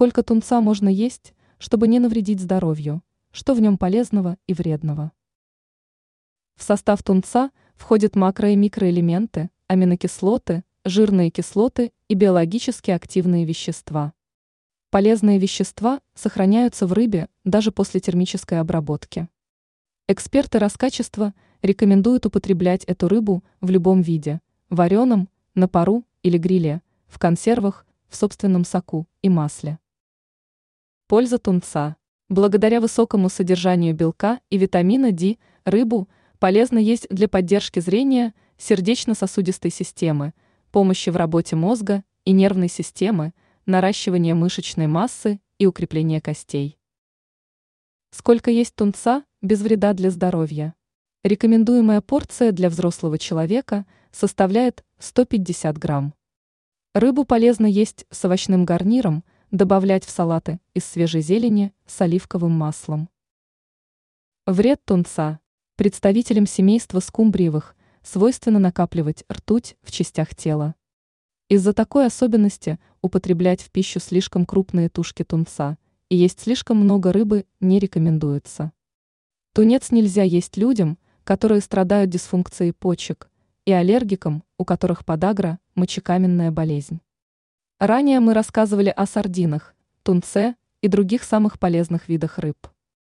Сколько тунца можно есть, чтобы не навредить здоровью? Что в нем полезного и вредного? В состав тунца входят макро- и микроэлементы, аминокислоты, жирные кислоты и биологически активные вещества. Полезные вещества сохраняются в рыбе даже после термической обработки. Эксперты Роскачества рекомендуют употреблять эту рыбу в любом виде – вареном, на пару или гриле, в консервах, в собственном соку и масле. Польза тунца. Благодаря высокому содержанию белка и витамина D рыбу полезно есть для поддержки зрения, сердечно-сосудистой системы, помощи в работе мозга и нервной системы, наращивания мышечной массы и укрепления костей. Сколько есть тунца без вреда для здоровья? Рекомендуемая порция для взрослого человека составляет 150 грамм. Рыбу полезно есть с овощным гарниром, добавлять в салаты из свежей зелени с оливковым маслом. Вред тунца. Представителям семейства скумбриевых свойственно накапливать ртуть в частях тела. Из-за такой особенности употреблять в пищу слишком крупные тушки тунца и есть слишком много рыбы не рекомендуется. Тунец нельзя есть людям, которые страдают дисфункцией почек, и аллергикам, у которых подагра – мочекаменная болезнь. Ранее мы рассказывали о сардинах, тунце и других самых полезных видах рыб.